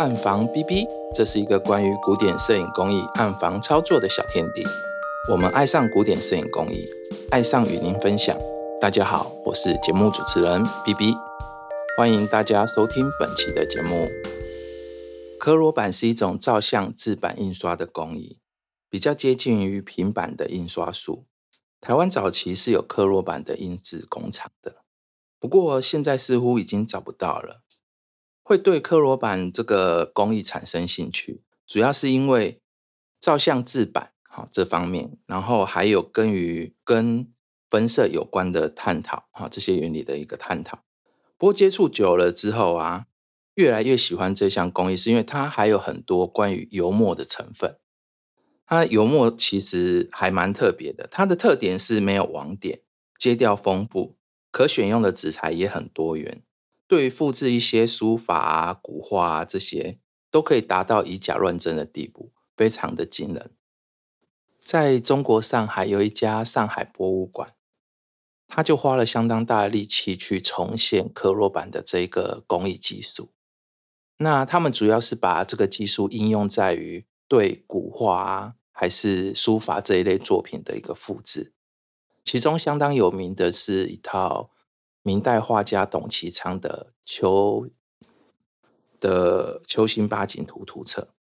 暗房 B B，这是一个关于古典摄影工艺暗房操作的小天地。我们爱上古典摄影工艺，爱上与您分享。大家好，我是节目主持人 B B，欢迎大家收听本期的节目。科罗版是一种照相制版印刷的工艺，比较接近于平板的印刷术。台湾早期是有科罗版的印制工厂的，不过现在似乎已经找不到了。会对科罗版这个工艺产生兴趣，主要是因为照相制版哈这方面，然后还有跟于跟分色有关的探讨哈这些原理的一个探讨。不过接触久了之后啊，越来越喜欢这项工艺，是因为它还有很多关于油墨的成分。它油墨其实还蛮特别的，它的特点是没有网点，阶调丰富，可选用的纸材也很多元。对于复制一些书法啊、古画啊这些，都可以达到以假乱真的地步，非常的惊人。在中国上海有一家上海博物馆，他就花了相当大的力气去重现刻罗版的这个工艺技术。那他们主要是把这个技术应用在于对古画啊，还是书法这一类作品的一个复制。其中相当有名的是一套。明代画家董其昌的《秋的秋兴八景图》图册，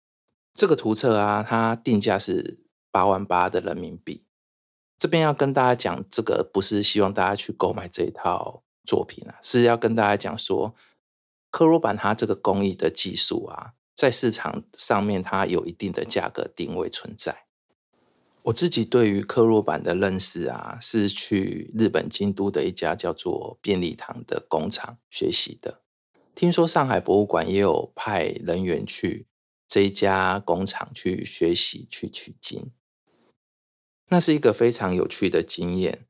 这个图册啊，它定价是八万八的人民币。这边要跟大家讲，这个不是希望大家去购买这一套作品啊，是要跟大家讲说，科罗版它这个工艺的技术啊，在市场上面它有一定的价格定位存在。我自己对于刻罗版的认识啊，是去日本京都的一家叫做便利堂的工厂学习的。听说上海博物馆也有派人员去这一家工厂去学习去取经，那是一个非常有趣的经验。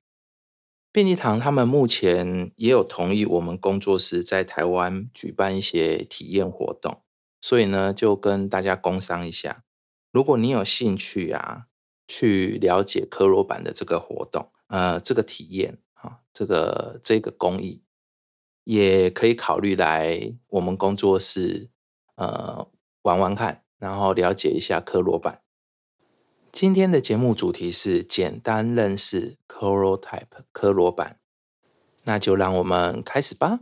便利堂他们目前也有同意我们工作室在台湾举办一些体验活动，所以呢，就跟大家工商一下，如果你有兴趣啊。去了解科罗版的这个活动，呃，这个体验啊，这个这个工艺，也可以考虑来我们工作室，呃，玩玩看，然后了解一下科罗版。今天的节目主题是简单认识 Corotype 科罗版，那就让我们开始吧。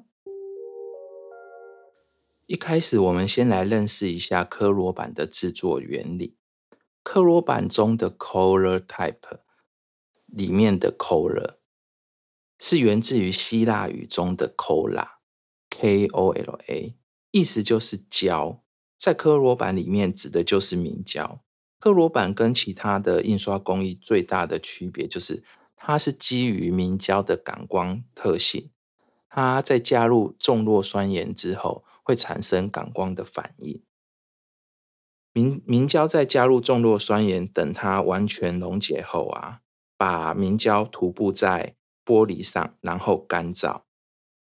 一开始，我们先来认识一下科罗版的制作原理。克罗版中的 color type 里面的 color 是源自于希腊语中的 cola，k o l a，意思就是胶，在科罗版里面指的就是明胶。克罗版跟其他的印刷工艺最大的区别就是，它是基于明胶的感光特性，它在加入重弱酸盐之后，会产生感光的反应。明明胶在加入重弱酸盐，等它完全溶解后啊，把明胶涂布在玻璃上，然后干燥。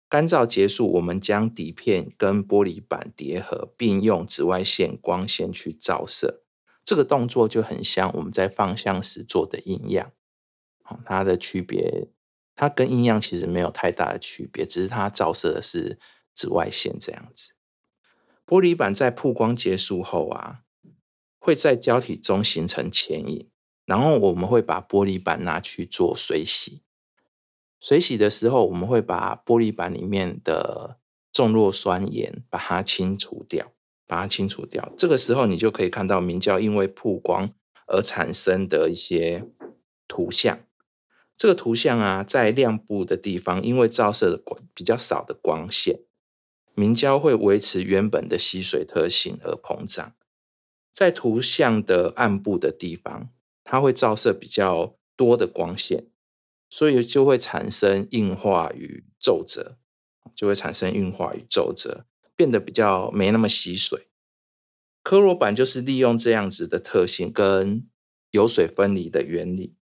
干燥结束，我们将底片跟玻璃板叠合，并用紫外线光线去照射。这个动作就很像我们在放相时做的印样。好，它的区别，它跟印样其实没有太大的区别，只是它照射的是紫外线这样子。玻璃板在曝光结束后啊。会在胶体中形成前影，然后我们会把玻璃板拿去做水洗。水洗的时候，我们会把玻璃板里面的重弱酸盐把它清除掉，把它清除掉。这个时候，你就可以看到明胶因为曝光而产生的一些图像。这个图像啊，在亮部的地方，因为照射的光比较少的光线，明胶会维持原本的吸水特性而膨胀。在图像的暗部的地方，它会照射比较多的光线，所以就会产生硬化与皱褶，就会产生硬化与皱褶，变得比较没那么吸水。科罗板就是利用这样子的特性跟油水分离的原理，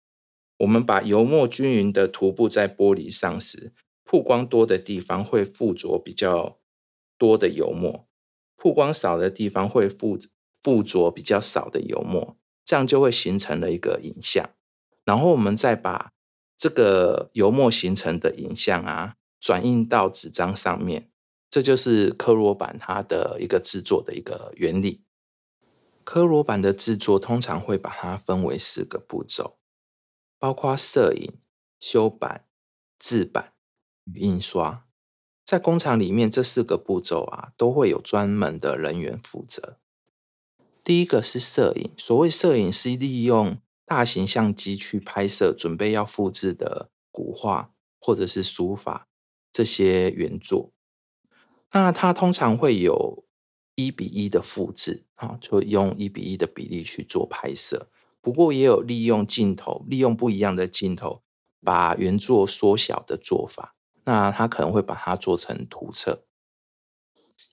我们把油墨均匀的涂布在玻璃上时，曝光多的地方会附着比较多的油墨，曝光少的地方会附。附着比较少的油墨，这样就会形成了一个影像。然后我们再把这个油墨形成的影像啊，转印到纸张上面，这就是科罗板它的一个制作的一个原理。科罗板的制作通常会把它分为四个步骤，包括摄影、修版、制版与印刷。在工厂里面，这四个步骤啊，都会有专门的人员负责。第一个是摄影，所谓摄影是利用大型相机去拍摄准备要复制的古画或者是书法这些原作。那它通常会有一比一的复制啊，就用一比一的比例去做拍摄。不过也有利用镜头，利用不一样的镜头把原作缩小的做法。那他可能会把它做成图册，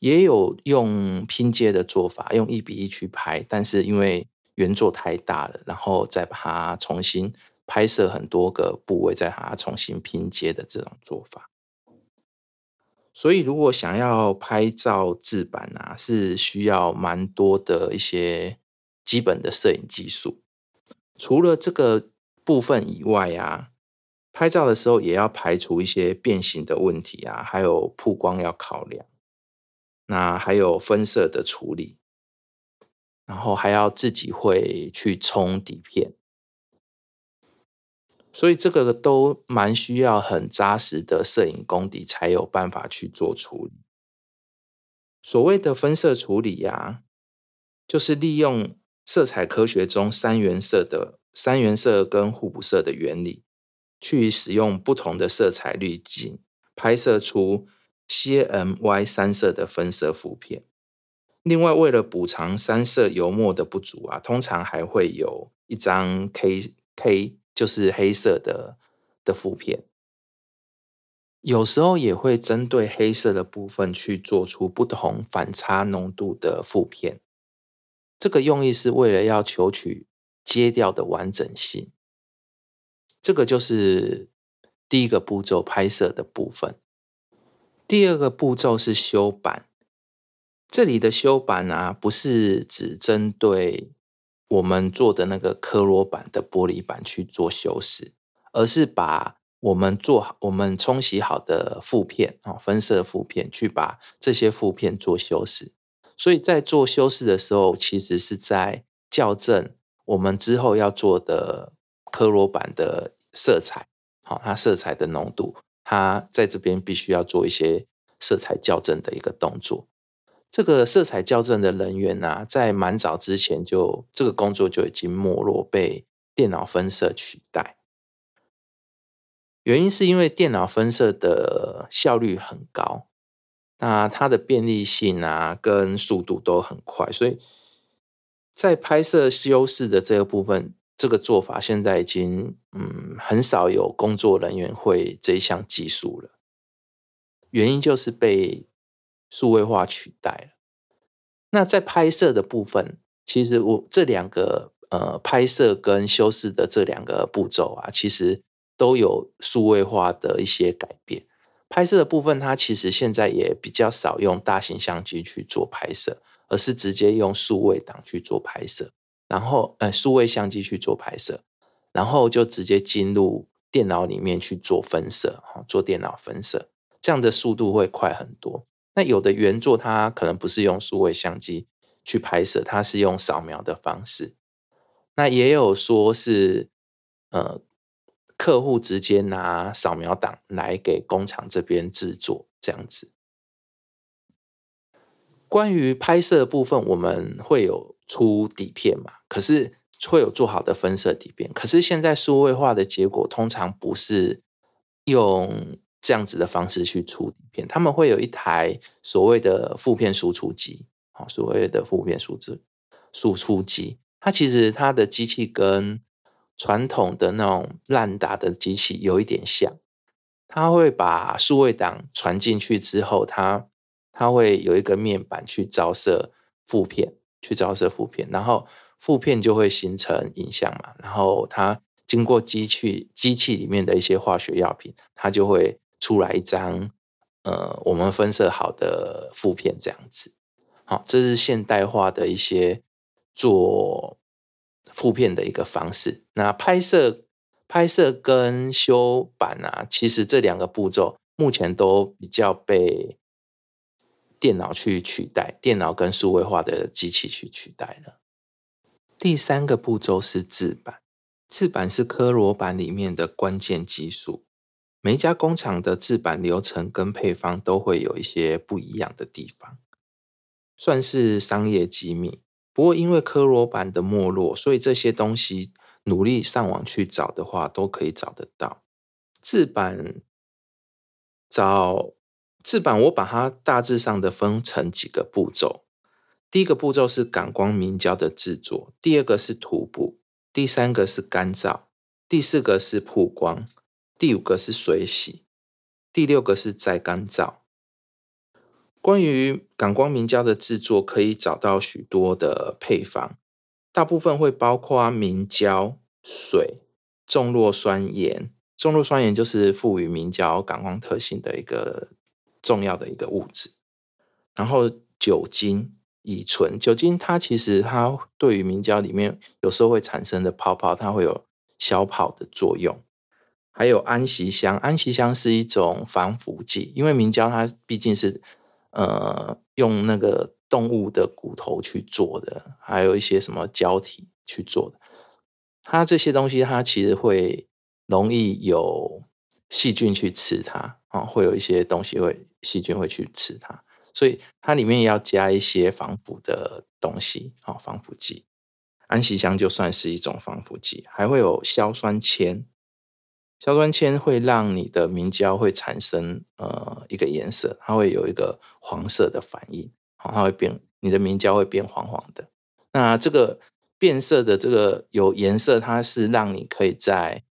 也有用拼接的做法，用一比一去拍，但是因为原作太大了，然后再把它重新拍摄很多个部位，再把它重新拼接的这种做法。所以，如果想要拍照制版啊，是需要蛮多的一些基本的摄影技术。除了这个部分以外啊。拍照的时候也要排除一些变形的问题啊，还有曝光要考量，那还有分色的处理，然后还要自己会去冲底片，所以这个都蛮需要很扎实的摄影功底才有办法去做处理。所谓的分色处理呀，就是利用色彩科学中三原色的三原色跟互补色的原理。去使用不同的色彩滤镜，拍摄出 CMY 三色的分色负片。另外，为了补偿三色油墨的不足啊，通常还会有一张 K K，就是黑色的的负片。有时候也会针对黑色的部分去做出不同反差浓度的负片。这个用意是为了要求取阶调的完整性。这个就是第一个步骤拍摄的部分。第二个步骤是修版。这里的修版啊，不是只针对我们做的那个科罗板的玻璃板去做修饰，而是把我们做好、我们冲洗好的负片啊，分色负片，去把这些负片做修饰。所以在做修饰的时候，其实是在校正我们之后要做的科罗板的。色彩，好，它色彩的浓度，他在这边必须要做一些色彩校正的一个动作。这个色彩校正的人员呢，在蛮早之前就这个工作就已经没落，被电脑分色取代。原因是因为电脑分色的效率很高，那它的便利性啊跟速度都很快，所以在拍摄修饰的这个部分。这个做法现在已经嗯很少有工作人员会这一项技术了，原因就是被数位化取代了。那在拍摄的部分，其实我这两个呃拍摄跟修饰的这两个步骤啊，其实都有数位化的一些改变。拍摄的部分，它其实现在也比较少用大型相机去做拍摄，而是直接用数位档去做拍摄。然后，呃，数位相机去做拍摄，然后就直接进入电脑里面去做分色，哈，做电脑分色，这样的速度会快很多。那有的原作它可能不是用数位相机去拍摄，它是用扫描的方式。那也有说是，呃，客户直接拿扫描档来给工厂这边制作，这样子。关于拍摄部分，我们会有。出底片嘛，可是会有做好的分色底片。可是现在数位化的结果，通常不是用这样子的方式去出底片，他们会有一台所谓的负片输出机，好，所谓的负片输出输出机，它其实它的机器跟传统的那种烂打的机器有一点像，它会把数位档传进去之后，它它会有一个面板去照射负片。去照射负片，然后负片就会形成影像嘛，然后它经过机器机器里面的一些化学药品，它就会出来一张呃我们分色好的负片这样子。好，这是现代化的一些做负片的一个方式。那拍摄拍摄跟修版啊，其实这两个步骤目前都比较被电脑去取代，电脑跟数位化的机器去取代了。第三个步骤是制版，制版是科罗板里面的关键技术。每一家工厂的制版流程跟配方都会有一些不一样的地方，算是商业机密。不过因为科罗板的没落，所以这些东西努力上网去找的话，都可以找得到。制版找制版，我把它大致上的分成几个步骤。第一个步骤是感光明胶的制作，第二个是涂布，第三个是干燥，第四个是曝光，第五个是水洗，第六个是再干燥。关于感光明胶的制作，可以找到许多的配方，大部分会包括明胶、水、重弱酸盐。重弱酸盐就是赋予明胶感光特性的一个重要的一个物质，然后酒精。乙醇酒精，它其实它对于明胶里面有时候会产生的泡泡，它会有消泡的作用。还有安息香，安息香是一种防腐剂，因为明胶它毕竟是呃用那个动物的骨头去做的，还有一些什么胶体去做的，它这些东西它其实会容易有细菌去吃它啊，会有一些东西会细菌会去吃它。所以它里面要加一些防腐的东西，好，防腐剂。安息香就算是一种防腐剂，还会有硝酸铅。硝酸铅会让你的明胶会产生呃一个颜色，它会有一个黄色的反应，好，它会变，你的明胶会变黄黄的。那这个变色的这个有颜色，它是让你可以在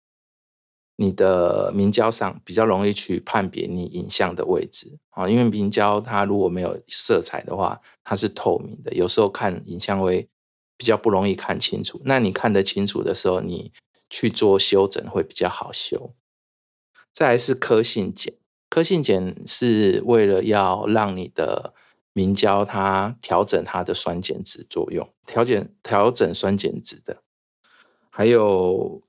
你的明胶上比较容易去判别你影像的位置啊，因为明胶它如果没有色彩的话，它是透明的，有时候看影像会比较不容易看清楚。那你看得清楚的时候，你去做修整会比较好修。再来是科性碱，科性碱是为了要让你的明胶它调整它的酸碱值作用，调整调整酸碱值的，还有。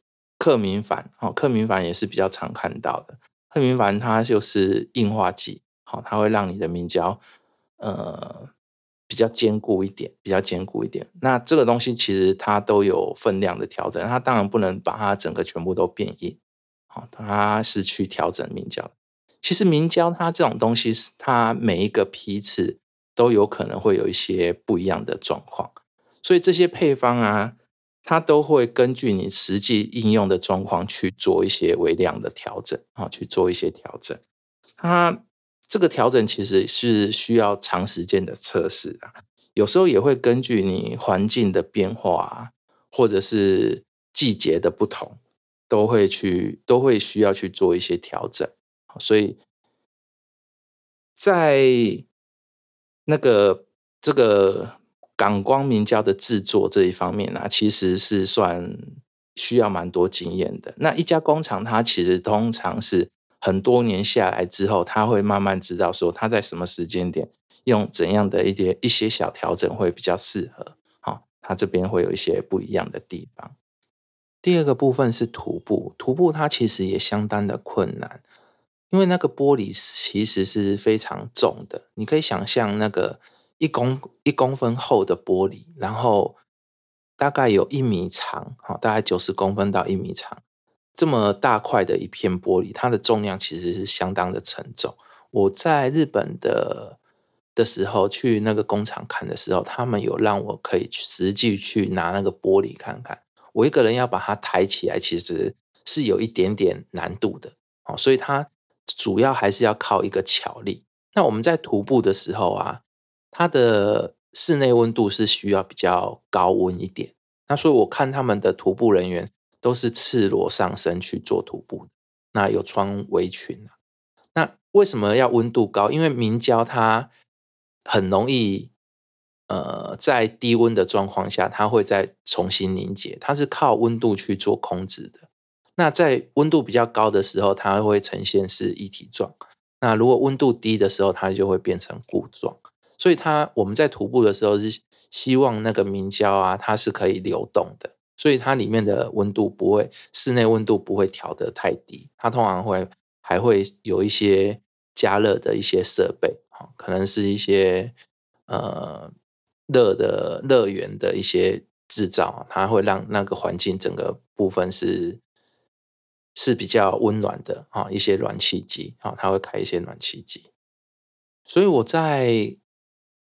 克明矾，哦，克明矾也是比较常看到的。克明矾它就是硬化剂，好，它会让你的明胶，呃，比较坚固一点，比较坚固一点。那这个东西其实它都有分量的调整，它当然不能把它整个全部都变硬，好，它是去调整明胶。其实明胶它这种东西，它每一个批次都有可能会有一些不一样的状况，所以这些配方啊。它都会根据你实际应用的状况去做一些微量的调整啊，去做一些调整。它这个调整其实是需要长时间的测试啊，有时候也会根据你环境的变化，啊或者是季节的不同，都会去都会需要去做一些调整。所以在那个这个。感光明胶的制作这一方面呢，其实是算需要蛮多经验的。那一家工厂，它其实通常是很多年下来之后，他会慢慢知道说他在什么时间点用怎样的一些一些小调整会比较适合。好，它这边会有一些不一样的地方。第二个部分是徒步，徒步它其实也相当的困难，因为那个玻璃其实是非常重的，你可以想象那个。一公一公分厚的玻璃，然后大概有一米长，好，大概九十公分到一米长，这么大块的一片玻璃，它的重量其实是相当的沉重。我在日本的的时候去那个工厂看的时候，他们有让我可以实际去拿那个玻璃看看。我一个人要把它抬起来，其实是有一点点难度的，哦，所以它主要还是要靠一个巧力。那我们在徒步的时候啊。它的室内温度是需要比较高温一点，那所以我看他们的徒步人员都是赤裸上身去做徒步，那有穿围裙啊。那为什么要温度高？因为明胶它很容易，呃，在低温的状况下，它会再重新凝结，它是靠温度去做控制的。那在温度比较高的时候，它会呈现是一体状；那如果温度低的时候，它就会变成固状。所以它我们在徒步的时候是希望那个明胶啊，它是可以流动的，所以它里面的温度不会室内温度不会调得太低，它通常会还会有一些加热的一些设备，可能是一些呃热的乐园的一些制造，它会让那个环境整个部分是是比较温暖的啊，一些暖气机啊，它会开一些暖气机。所以我在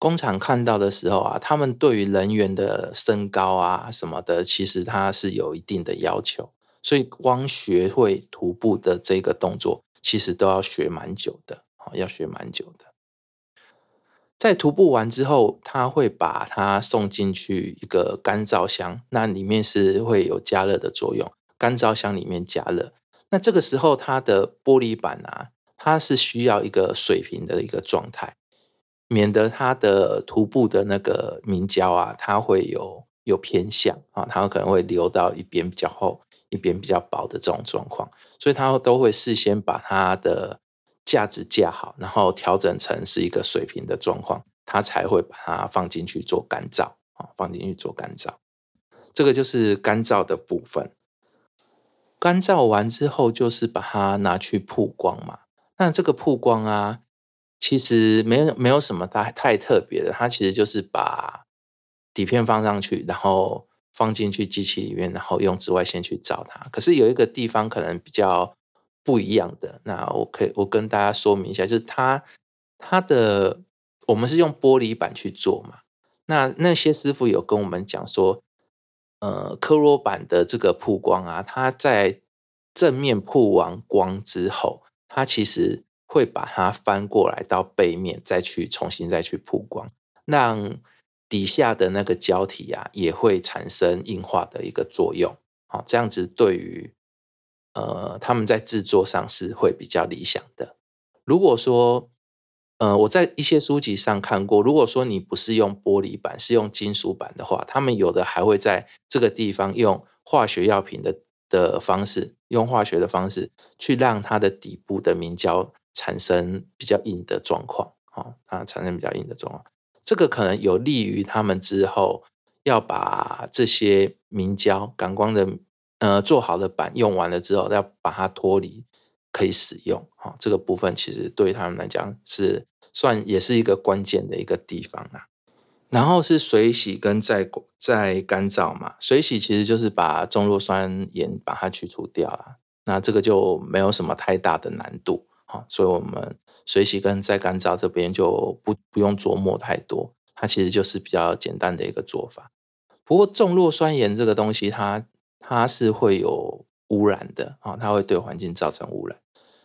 工厂看到的时候啊，他们对于人员的身高啊什么的，其实它是有一定的要求，所以光学会徒步的这个动作，其实都要学蛮久的，要学蛮久的。在徒步完之后，他会把它送进去一个干燥箱，那里面是会有加热的作用，干燥箱里面加热。那这个时候，它的玻璃板啊。它是需要一个水平的一个状态，免得它的徒步的那个明胶啊，它会有有偏向啊，它可能会流到一边比较厚，一边比较薄的这种状况，所以它都会事先把它的架子架好，然后调整成是一个水平的状况，它才会把它放进去做干燥啊，放进去做干燥。这个就是干燥的部分。干燥完之后，就是把它拿去曝光嘛。那这个曝光啊，其实没有没有什么太太特别的，它其实就是把底片放上去，然后放进去机器里面，然后用紫外线去照它。可是有一个地方可能比较不一样的，那我可以我跟大家说明一下，就是它它的我们是用玻璃板去做嘛，那那些师傅有跟我们讲说，呃，科罗板的这个曝光啊，它在正面曝完光之后。它其实会把它翻过来到背面，再去重新再去曝光，让底下的那个胶体啊也会产生硬化的一个作用。好，这样子对于呃他们在制作上是会比较理想的。如果说呃我在一些书籍上看过，如果说你不是用玻璃板，是用金属板的话，他们有的还会在这个地方用化学药品的。的方式，用化学的方式去让它的底部的明胶产生比较硬的状况，哦，它产生比较硬的状况，这个可能有利于他们之后要把这些明胶感光的呃做好的板用完了之后，要把它脱离可以使用，哦，这个部分其实对他们来讲是算也是一个关键的一个地方啊。然后是水洗跟再再干燥嘛，水洗其实就是把重弱酸盐把它去除掉了，那这个就没有什么太大的难度啊，所以我们水洗跟再干燥这边就不不用琢磨太多，它其实就是比较简单的一个做法。不过重弱酸盐这个东西，它它是会有污染的啊，它会对环境造成污染，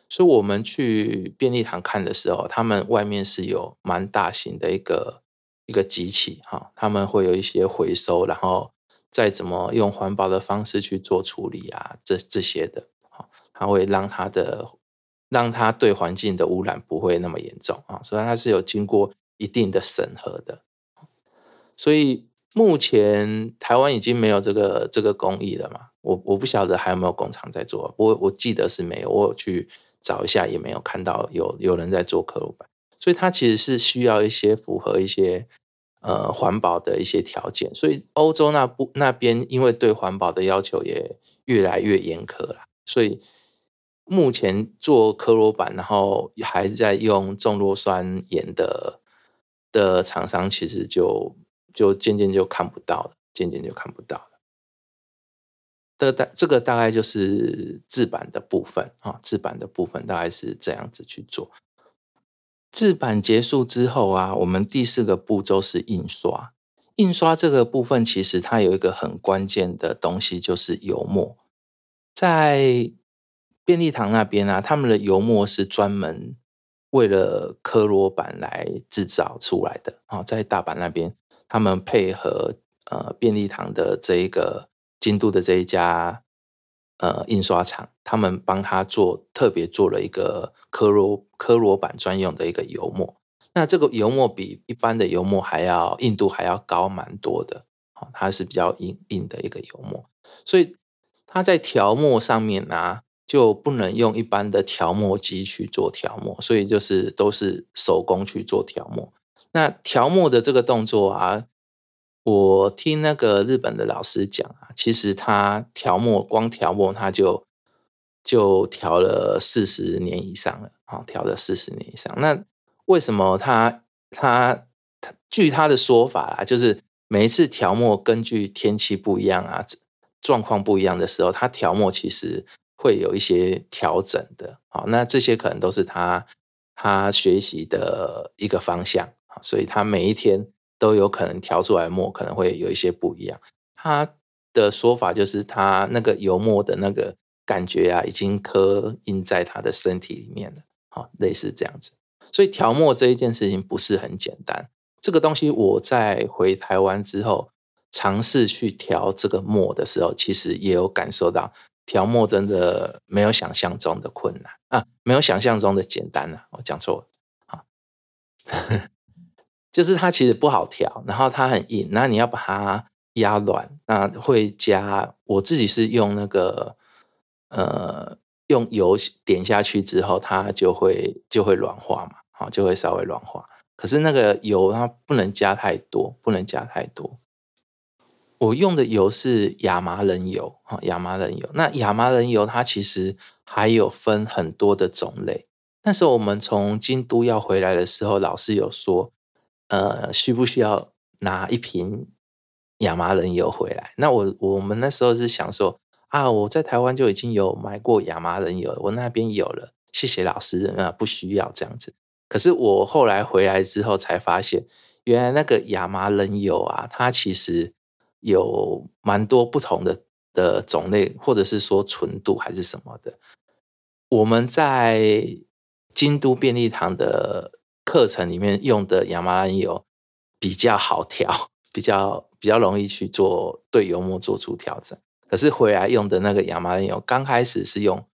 所以我们去便利堂看的时候，他们外面是有蛮大型的一个。一个机器哈，他们会有一些回收，然后再怎么用环保的方式去做处理啊，这这些的，好，它会让它的让它对环境的污染不会那么严重啊，所以它是有经过一定的审核的。所以目前台湾已经没有这个这个工艺了嘛，我我不晓得还有没有工厂在做，我我记得是没有，我有去找一下也没有看到有有人在做刻录板。所以它其实是需要一些符合一些呃环保的一些条件，所以欧洲那部那边因为对环保的要求也越来越严苛了，所以目前做科罗板，然后还在用重弱酸盐的的厂商，其实就就渐渐就看不到了，渐渐就看不到了。的大这个大概就是制版的部分啊，制版的部分大概是这样子去做。制版结束之后啊，我们第四个步骤是印刷。印刷这个部分其实它有一个很关键的东西，就是油墨。在便利堂那边啊，他们的油墨是专门为了科罗板来制造出来的啊。在大阪那边，他们配合呃便利堂的这一个京都的这一家。呃，印刷厂他们帮他做特别做了一个科罗科罗板专用的一个油墨，那这个油墨比一般的油墨还要硬度还要高蛮多的，哦，它是比较硬硬的一个油墨，所以它在调墨上面呢就不能用一般的调墨机去做调墨，所以就是都是手工去做调墨。那调墨的这个动作啊。我听那个日本的老师讲啊，其实他调墨，光调墨他就就调了四十年以上了，啊，调了四十年以上。那为什么他他他据他的说法啦，就是每一次调墨根据天气不一样啊，状况不一样的时候，他调墨其实会有一些调整的。好，那这些可能都是他他学习的一个方向，所以他每一天都有可能调出来墨可能会有一些不一样。他的说法就是他那个油墨的那个感觉啊，已经刻印在他的身体里面了。好，类似这样子。所以调墨这一件事情不是很简单。这个东西我在回台湾之后尝试去调这个墨的时候，其实也有感受到调墨真的没有想象中的困难啊，没有想象中的简单啊。我讲错了啊，就是它其实不好调，然后它很硬，那你要把它压软，那会加我自己是用那个呃用油点下去之后，它就会就会软化嘛。好，就会稍微软化。可是那个油它不能加太多，不能加太多。我用的油是亚麻仁油，哈，亚麻仁油。那亚麻仁油它其实还有分很多的种类。那时候我们从京都要回来的时候，老师有说，呃，需不需要拿一瓶亚麻仁油回来？那我我们那时候是想说，啊，我在台湾就已经有买过亚麻仁油，我那边有了，谢谢老师啊，不需要这样子。可是我后来回来之后才发现，原来那个亚麻仁油啊，它其实有蛮多不同的的种类，或者是说纯度还是什么的。我们在京都便利堂的课程里面用的亚麻仁油比较好调，比较比较容易去做对油墨做出调整。可是回来用的那个亚麻仁油，刚开始是用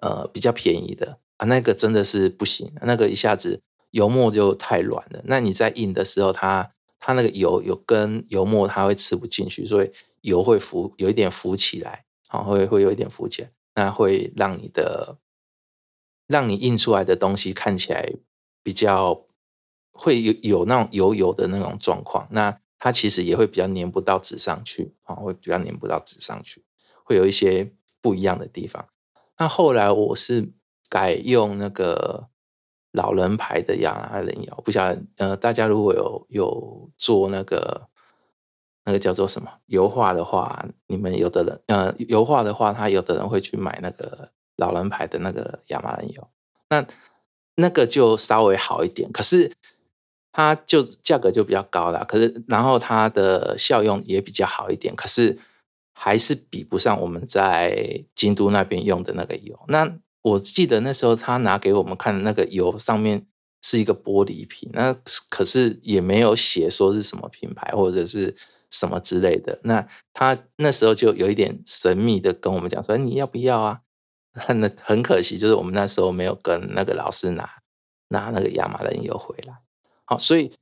呃比较便宜的。啊，那个真的是不行，那个一下子油墨就太软了。那你在印的时候，它它那个油有跟油墨，它会吃不进去，所以油会浮，有一点浮起来，好，会会有一点浮起来，那会让你的让你印出来的东西看起来比较会有有那种油油的那种状况。那它其实也会比较粘不到纸上去，啊，会比较粘不到纸上去，会有一些不一样的地方。那后来我是。改用那个老人牌的亚麻仁油，不晓得呃，大家如果有有做那个那个叫做什么油画的话，你们有的人呃油画的话，他有的人会去买那个老人牌的那个亚麻仁油，那那个就稍微好一点，可是它就价格就比较高了，可是然后它的效用也比较好一点，可是还是比不上我们在京都那边用的那个油，那。我记得那时候他拿给我们看的那个油上面是一个玻璃瓶，那可是也没有写说是什么品牌或者是什么之类的。那他那时候就有一点神秘的跟我们讲说：“你要不要啊？”很很可惜，就是我们那时候没有跟那个老师拿拿那个亚麻仁油回来。好，所以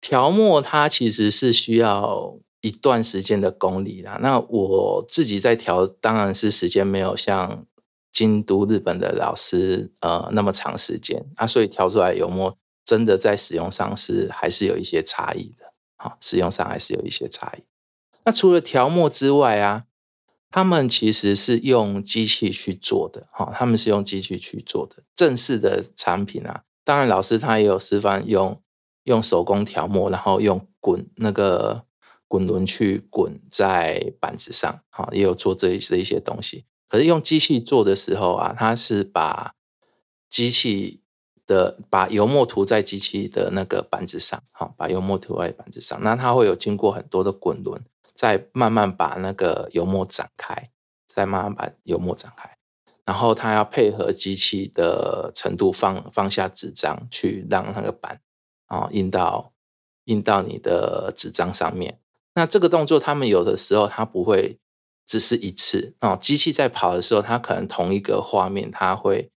调墨它其实是需要一段时间的功力啦。那我自己在调，当然是时间没有像。京都日本的老师，呃，那么长时间啊，所以调出来油墨真的在使用上是还是有一些差异的，好，使用上还是有一些差异。那除了调墨之外啊，他们其实是用机器去做的，哈，他们是用机器去做的正式的产品啊。当然，老师他也有示范用用手工调墨，然后用滚那个滚轮去滚在板子上，哈，也有做这这一些东西。可是用机器做的时候啊，它是把机器的把油墨涂在机器的那个板子上，好，把油墨涂在板子上，那它会有经过很多的滚轮，再慢慢把那个油墨展开，再慢慢把油墨展开，然后它要配合机器的程度放放下纸张，去让那个板啊印到印到你的纸张上面。那这个动作，他们有的时候它不会。只是一次哦，机器在跑的时候，它可能同一个画面，它会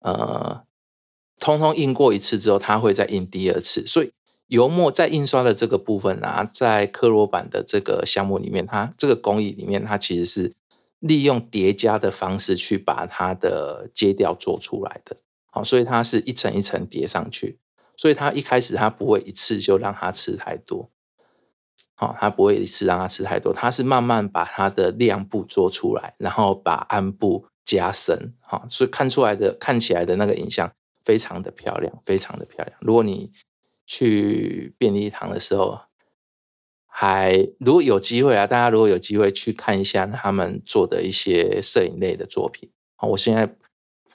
呃，通通印过一次之后，它会再印第二次。所以油墨在印刷的这个部分啊，在刻罗版的这个项目里面，它这个工艺里面，它其实是利用叠加的方式去把它的阶调做出来的。好，所以它是一层一层叠上去，所以它一开始它不会一次就让它吃太多。好，他不会一次让他吃太多，他是慢慢把他的亮部做出来，然后把暗部加深，好，所以看出来的看起来的那个影像非常的漂亮，非常的漂亮。如果你去便利堂的时候，还如果有机会啊，大家如果有机会去看一下他们做的一些摄影类的作品啊，我现在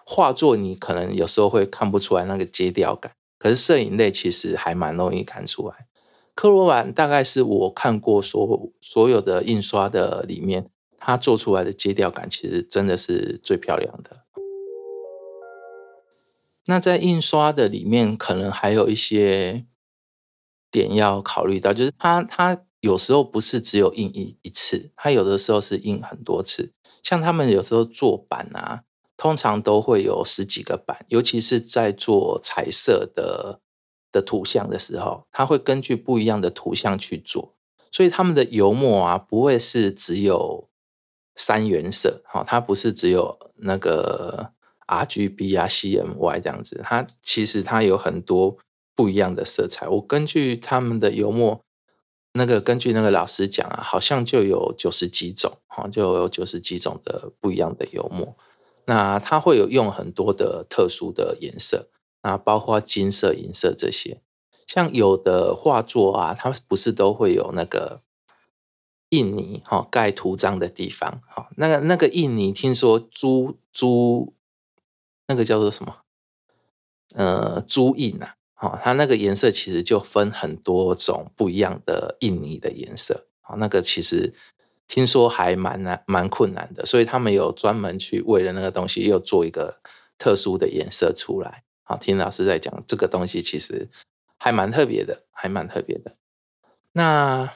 画作你可能有时候会看不出来那个阶调感，可是摄影类其实还蛮容易看出来。科罗版大概是我看过所所有的印刷的里面，它做出来的阶调感其实真的是最漂亮的。那在印刷的里面，可能还有一些点要考虑到，就是它它。有时候不是只有印一一次，它有的时候是印很多次。像他们有时候做版啊，通常都会有十几个版，尤其是在做彩色的的图像的时候，它会根据不一样的图像去做。所以他们的油墨啊，不会是只有三原色，哈，它不是只有那个 R G B 啊、C M Y 这样子，它其实它有很多不一样的色彩。我根据他们的油墨。那个根据那个老师讲啊，好像就有九十几种，哈，就有九十几种的不一样的油墨。那它会有用很多的特殊的颜色，那包括金色、银色这些。像有的画作啊，它不是都会有那个印泥，哈，盖图章的地方，哈，那个那个印泥，听说朱朱那个叫做什么？呃，朱印啊。哦，它那个颜色其实就分很多种不一样的印泥的颜色。哦，那个其实听说还蛮难、蛮困难的，所以他们有专门去为了那个东西又做一个特殊的颜色出来。好，听老师在讲这个东西，其实还蛮特别的，还蛮特别的。那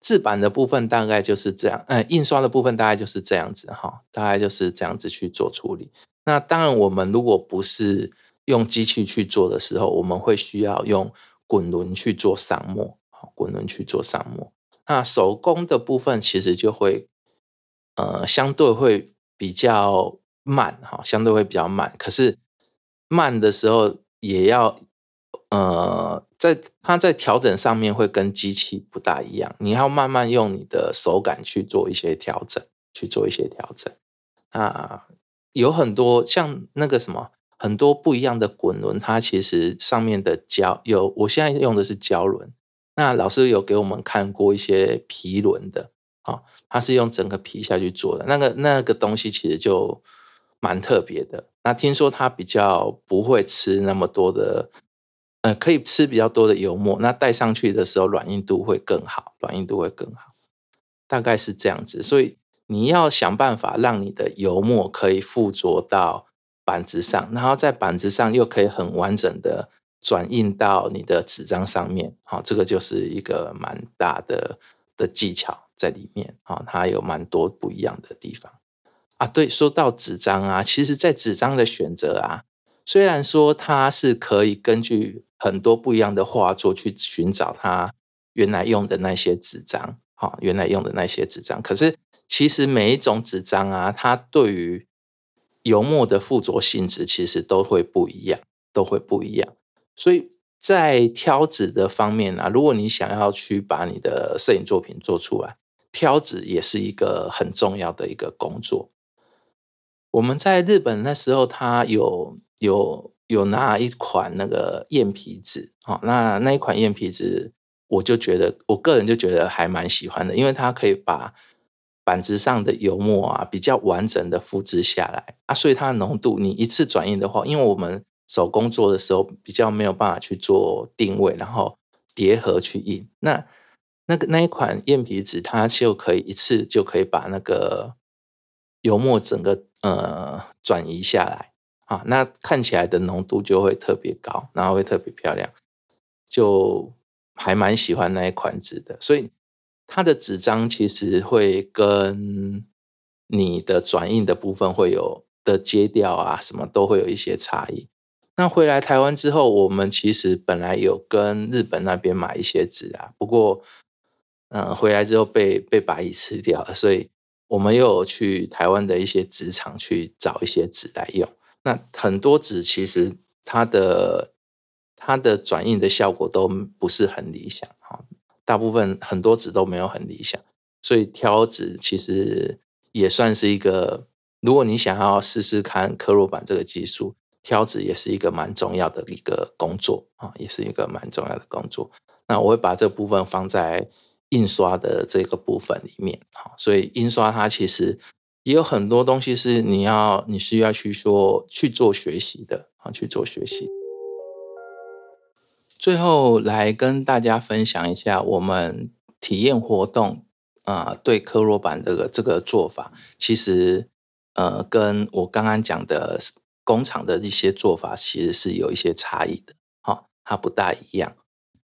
制版的部分大概就是这样，嗯，印刷的部分大概就是这样子哈，大概就是这样子去做处理。那当然，我们如果不是用机器去做的时候，我们会需要用滚轮去做上墨，好，滚轮去做上墨。那手工的部分其实就会，呃，相对会比较慢，哈，相对会比较慢。可是慢的时候也要，呃，在它在调整上面会跟机器不大一样，你要慢慢用你的手感去做一些调整，去做一些调整。啊，有很多像那个什么。很多不一样的滚轮，它其实上面的胶有，我现在用的是胶轮。那老师有给我们看过一些皮轮的，啊，它是用整个皮下去做的，那个那个东西其实就蛮特别的。那听说它比较不会吃那么多的，呃，可以吃比较多的油墨，那戴上去的时候软硬度会更好，软硬度会更好，大概是这样子。所以你要想办法让你的油墨可以附着到。板子上，然后在板子上又可以很完整的转印到你的纸张上面，好，这个就是一个蛮大的的技巧在里面，好，它有蛮多不一样的地方啊。对，说到纸张啊，其实，在纸张的选择啊，虽然说它是可以根据很多不一样的画作去寻找它原来用的那些纸张，好，原来用的那些纸张，可是其实每一种纸张啊，它对于油墨的附着性质其实都会不一样，都会不一样。所以在挑纸的方面呢，如果你想要去把你的摄影作品做出来，挑纸也是一个很重要的一个工作。我们在日本那时候，他有有有拿一款那个燕皮纸，哦，那那一款燕皮纸，我就觉得我个人就觉得还蛮喜欢的，因为它可以把。板子上的油墨啊，比较完整的复制下来啊，所以它的浓度，你一次转印的话，因为我们手工做的时候比较没有办法去做定位，然后叠合去印。那那个那一款燕皮纸，它就可以一次就可以把那个油墨整个呃转移下来啊，那看起来的浓度就会特别高，然后会特别漂亮，就还蛮喜欢那一款纸的，所以。它的纸张其实会跟你的转印的部分会有的接调啊，什么都会有一些差异。那回来台湾之后，我们其实本来有跟日本那边买一些纸啊，不过，嗯，回来之后被被白蚁吃掉了，所以我们又去台湾的一些纸厂去找一些纸来用。那很多纸其实它的它的转印的效果都不是很理想哈。大部分很多纸都没有很理想，所以挑纸其实也算是一个，如果你想要试试看刻落版这个技术，挑纸也是一个蛮重要的一个工作啊，也是一个蛮重要的工作。那我会把这部分放在印刷的这个部分里面，哈，所以印刷它其实也有很多东西是你要你需要去说去做学习的啊，去做学习。最后来跟大家分享一下我们体验活动啊，对科罗版这个这个做法，其实呃，跟我刚刚讲的工厂的一些做法其实是有一些差异的，好，它不大一样。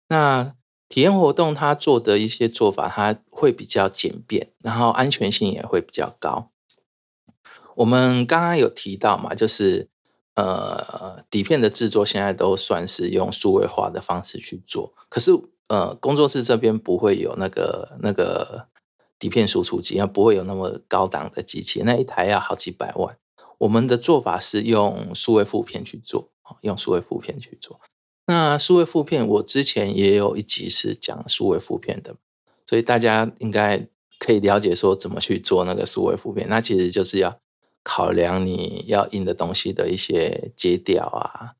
那体验活动它做的一些做法，它会比较简便，然后安全性也会比较高。我们刚刚有提到嘛，就是呃底片的制作现在都算是用数位化的方式去做，可是呃工作室这边不会有那个那个底片输出机，不会有那么高档的机器，那一台要好几百万。我们的做法是用数位负片去做，用数位负片去做。那数位负片，我之前也有一集是讲数位负片的，所以大家应该可以了解说怎么去做那个数位负片。那其实就是要考量你要印的东西的一些阶调啊，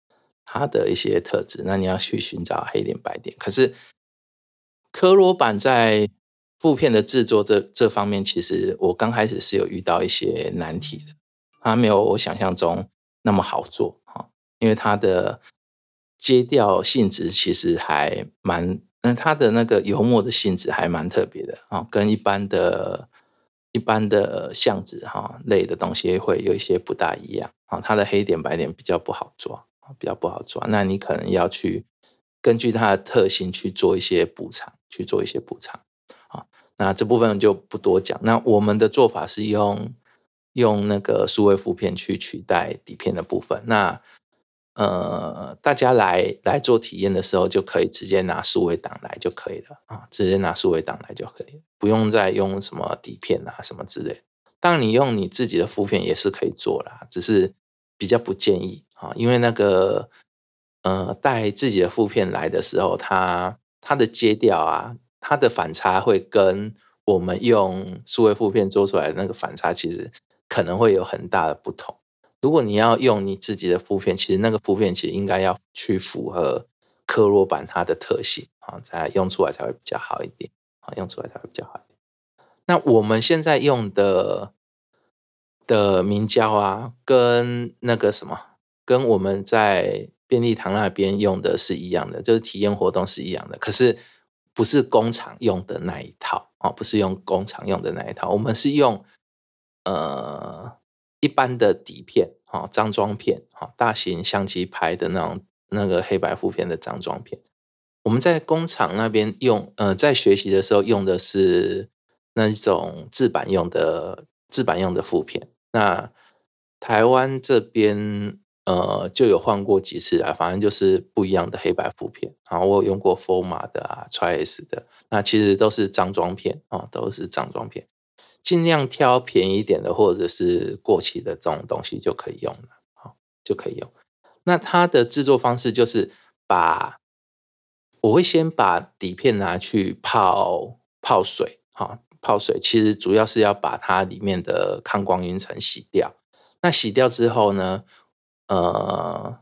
它的一些特质。那你要去寻找黑点白点。可是科罗版在负片的制作这这方面，其实我刚开始是有遇到一些难题的，它没有我想象中那么好做哈，因为它的。阶调性质其实还蛮，那它的那个油墨的性质还蛮特别的啊，跟一般的、一般的相纸哈类的东西会有一些不大一样啊。它的黑点白点比较不好抓比较不好抓。那你可能要去根据它的特性去做一些补偿，去做一些补偿啊。那这部分就不多讲。那我们的做法是用用那个数位负片去取代底片的部分。那呃，大家来来做体验的时候，就可以直接拿数位档来就可以了啊，直接拿数位档来就可以，不用再用什么底片啊什么之类。当，你用你自己的副片也是可以做啦，只是比较不建议啊，因为那个呃带自己的副片来的时候，它它的接调啊，它的反差会跟我们用数位副片做出来的那个反差，其实可能会有很大的不同。如果你要用你自己的负片，其实那个负片其实应该要去符合科罗版它的特性啊，才用出来才会比较好一点啊，用出来才会比较好一点。那我们现在用的的明胶啊，跟那个什么，跟我们在便利堂那边用的是一样的，就是体验活动是一样的，可是不是工厂用的那一套啊，不是用工厂用的那一套，我们是用呃。一般的底片，啊，张装片，啊，大型相机拍的那种那个黑白负片的张装片，我们在工厂那边用，呃，在学习的时候用的是那种制版用的制版用的负片。那台湾这边，呃，就有换过几次啊，反正就是不一样的黑白负片。然后我有用过 Forma 的啊，Try S 的，那其实都是张装片啊，都是张装片。尽量挑便宜一点的，或者是过期的这种东西就可以用了，好就可以用。那它的制作方式就是把，我会先把底片拿去泡泡水，哈，泡水其实主要是要把它里面的抗光晕层洗掉。那洗掉之后呢，呃，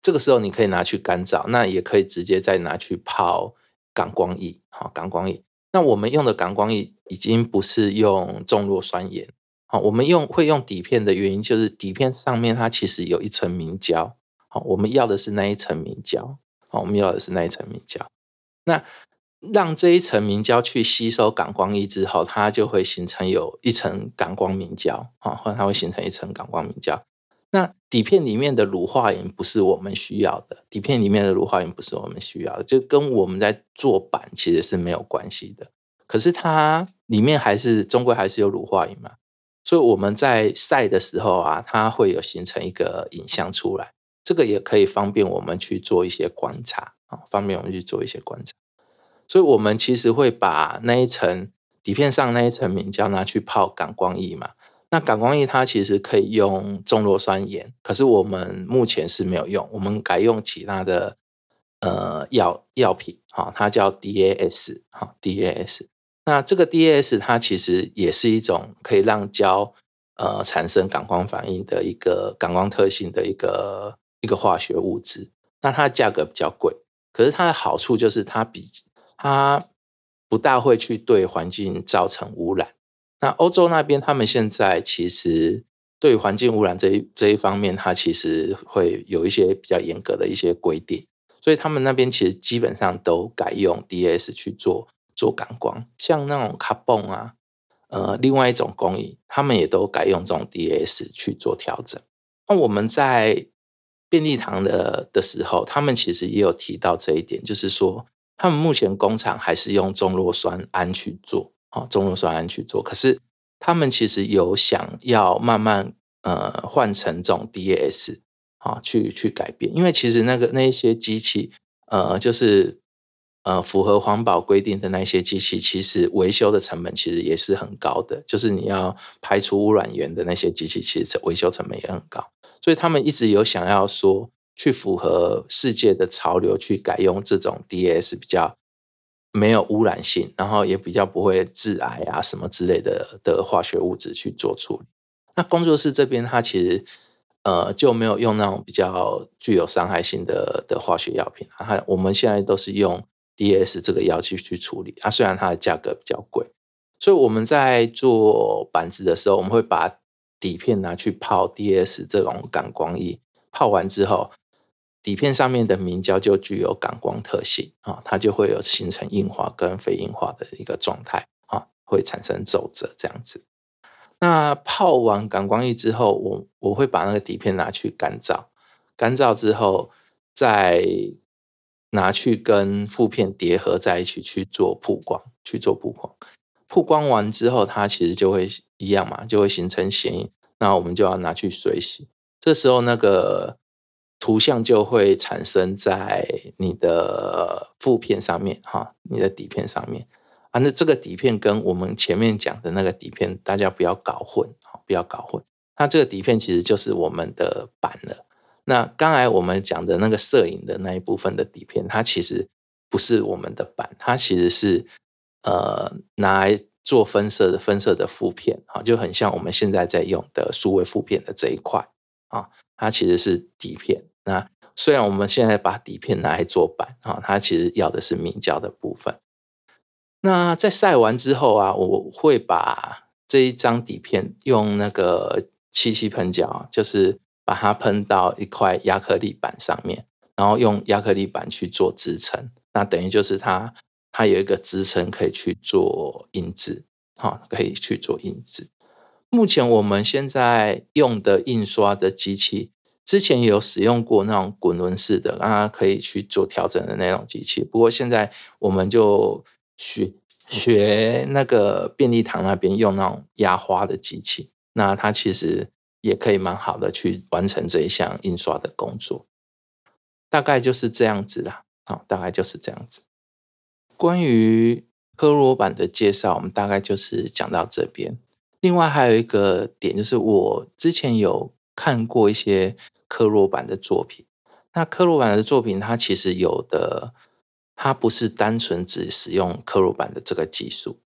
这个时候你可以拿去干燥，那也可以直接再拿去泡感光液，好，感光液。那我们用的感光仪已经不是用重弱酸盐，好，我们用会用底片的原因就是底片上面它其实有一层明胶，好，我们要的是那一层明胶，好，我们要的是那一层明胶。那让这一层明胶去吸收感光液之后，它就会形成有一层感光明胶，啊，或者它会形成一层感光明胶。那底片里面的乳化银不是我们需要的，底片里面的乳化银不是我们需要的，就跟我们在做板其实是没有关系的。可是它里面还是终归还是有乳化银嘛，所以我们在晒的时候啊，它会有形成一个影像出来，这个也可以方便我们去做一些观察啊，方便我们去做一些观察。所以我们其实会把那一层底片上那一层明胶拿去泡感光液嘛。那感光液它其实可以用重弱酸盐，可是我们目前是没有用，我们改用其他的呃药药品，哈，它叫 DAS，哈，DAS。那这个 DAS 它其实也是一种可以让胶呃产生感光反应的一个感光特性的一个一个化学物质。那它的价格比较贵，可是它的好处就是它比它不大会去对环境造成污染。那欧洲那边他们现在其实对环境污染这一这一方面，它其实会有一些比较严格的一些规定，所以他们那边其实基本上都改用 DS 去做做感光，像那种卡泵啊，呃，另外一种工艺，他们也都改用这种 DS 去做调整。那我们在便利堂的的时候，他们其实也有提到这一点，就是说他们目前工厂还是用中弱酸铵去做，啊，中洛酸铵去做，可是他们其实有想要慢慢呃换成这种 DAS 啊，去去改变，因为其实那个那一些机器，呃，就是。呃，符合环保规定的那些机器，其实维修的成本其实也是很高的。就是你要排除污染源的那些机器，其实维修成本也很高。所以他们一直有想要说，去符合世界的潮流，去改用这种 DAS 比较没有污染性，然后也比较不会致癌啊什么之类的的化学物质去做处理。那工作室这边，它其实呃就没有用那种比较具有伤害性的的化学药品啊。我们现在都是用。D.S 这个药剂去处理啊，虽然它的价格比较贵，所以我们在做板子的时候，我们会把底片拿去泡 D.S 这种感光液，泡完之后，底片上面的明胶就具有感光特性啊，它就会有形成硬化跟非硬化的一个状态啊，会产生皱褶这样子。那泡完感光液之后，我我会把那个底片拿去干燥，干燥之后再。拿去跟负片叠合在一起去做曝光，去做曝光。曝光完之后，它其实就会一样嘛，就会形成显影。那我们就要拿去水洗，这时候那个图像就会产生在你的负片上面，哈，你的底片上面啊。那这个底片跟我们前面讲的那个底片，大家不要搞混，好，不要搞混。它这个底片其实就是我们的板了。那刚才我们讲的那个摄影的那一部分的底片，它其实不是我们的板，它其实是呃拿来做分色的分色的负片啊，就很像我们现在在用的数位负片的这一块啊，它其实是底片。那虽然我们现在把底片拿来做板啊，它其实要的是明胶的部分。那在晒完之后啊，我会把这一张底片用那个漆漆喷胶，就是。把它喷到一块亚克力板上面，然后用亚克力板去做支撑，那等于就是它它有一个支撑可以去做印制，好，可以去做印制。目前我们现在用的印刷的机器，之前有使用过那种滚轮式的，啊可以去做调整的那种机器。不过现在我们就学学那个便利堂那边用那种压花的机器，那它其实。也可以蛮好的去完成这一项印刷的工作，大概就是这样子啦。好，大概就是这样子。关于科罗版的介绍，我们大概就是讲到这边。另外还有一个点，就是我之前有看过一些科罗版的作品。那科罗版的作品，它其实有的，它不是单纯只使用科罗版的这个技术，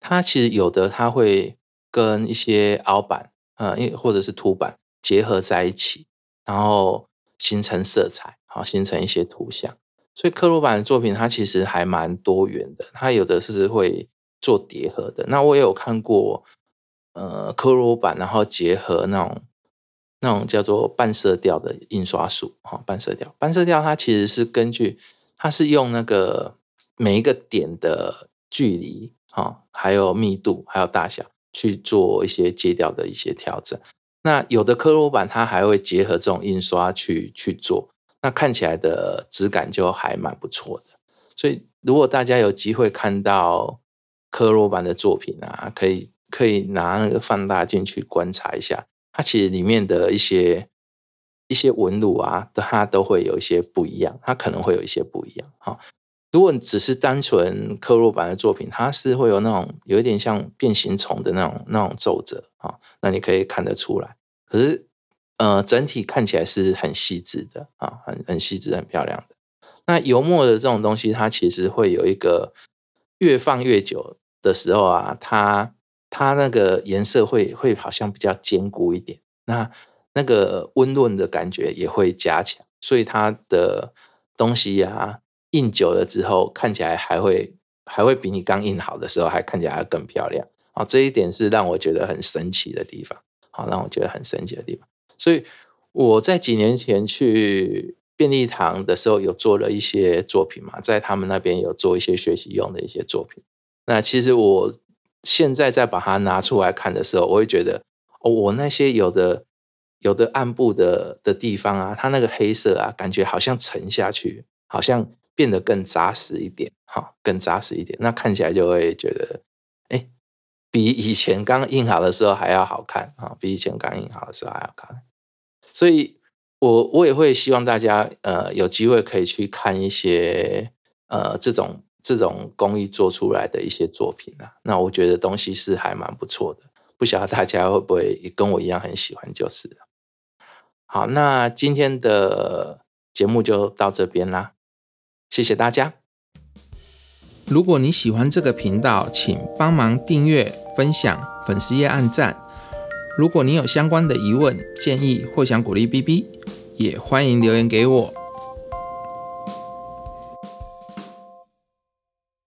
它其实有的，它会跟一些凹版。呃，因或者是凸版结合在一起，然后形成色彩，好形成一些图像。所以克罗版的作品它其实还蛮多元的，它有的是会做叠合的。那我也有看过，呃，克罗版然后结合那种那种叫做半色调的印刷术，哈，半色调，半色调它其实是根据它是用那个每一个点的距离，哈，还有密度，还有大小。去做一些阶调的一些调整，那有的科罗版它还会结合这种印刷去去做，那看起来的质感就还蛮不错的。所以如果大家有机会看到科罗版的作品啊，可以可以拿那个放大镜去观察一下，它其实里面的一些一些纹路啊，它都会有一些不一样，它可能会有一些不一样哈。如果你只是单纯刻录版的作品，它是会有那种有一点像变形虫的那种那种皱褶啊，那你可以看得出来。可是，呃，整体看起来是很细致的啊，很很细致、很漂亮的。那油墨的这种东西，它其实会有一个越放越久的时候啊，它它那个颜色会会好像比较坚固一点，那那个温润的感觉也会加强，所以它的东西呀印久了之后，看起来还会还会比你刚印好的时候还看起来更漂亮啊！这一点是让我觉得很神奇的地方，好让我觉得很神奇的地方。所以我在几年前去便利堂的时候，有做了一些作品嘛，在他们那边有做一些学习用的一些作品。那其实我现在再把它拿出来看的时候，我会觉得，哦，我那些有的有的暗部的的地方啊，它那个黑色啊，感觉好像沉下去，好像变得更扎实一点，哈，更扎实一点。那看起来就会觉得，哎，比以前刚印好的时候还要好看啊，比以前刚印好的时候还要看。所以，我我也会希望大家，呃，有机会可以去看一些，呃，这种。这种工艺做出来的一些作品啊，那我觉得东西是还蛮不错的，不晓得大家会不会跟我一样很喜欢，就是。好，那今天的节目就到这边啦，谢谢大家。如果你喜欢这个频道，请帮忙订阅、分享、粉丝页按赞。如果你有相关的疑问、建议或想鼓励 B B，也欢迎留言给我。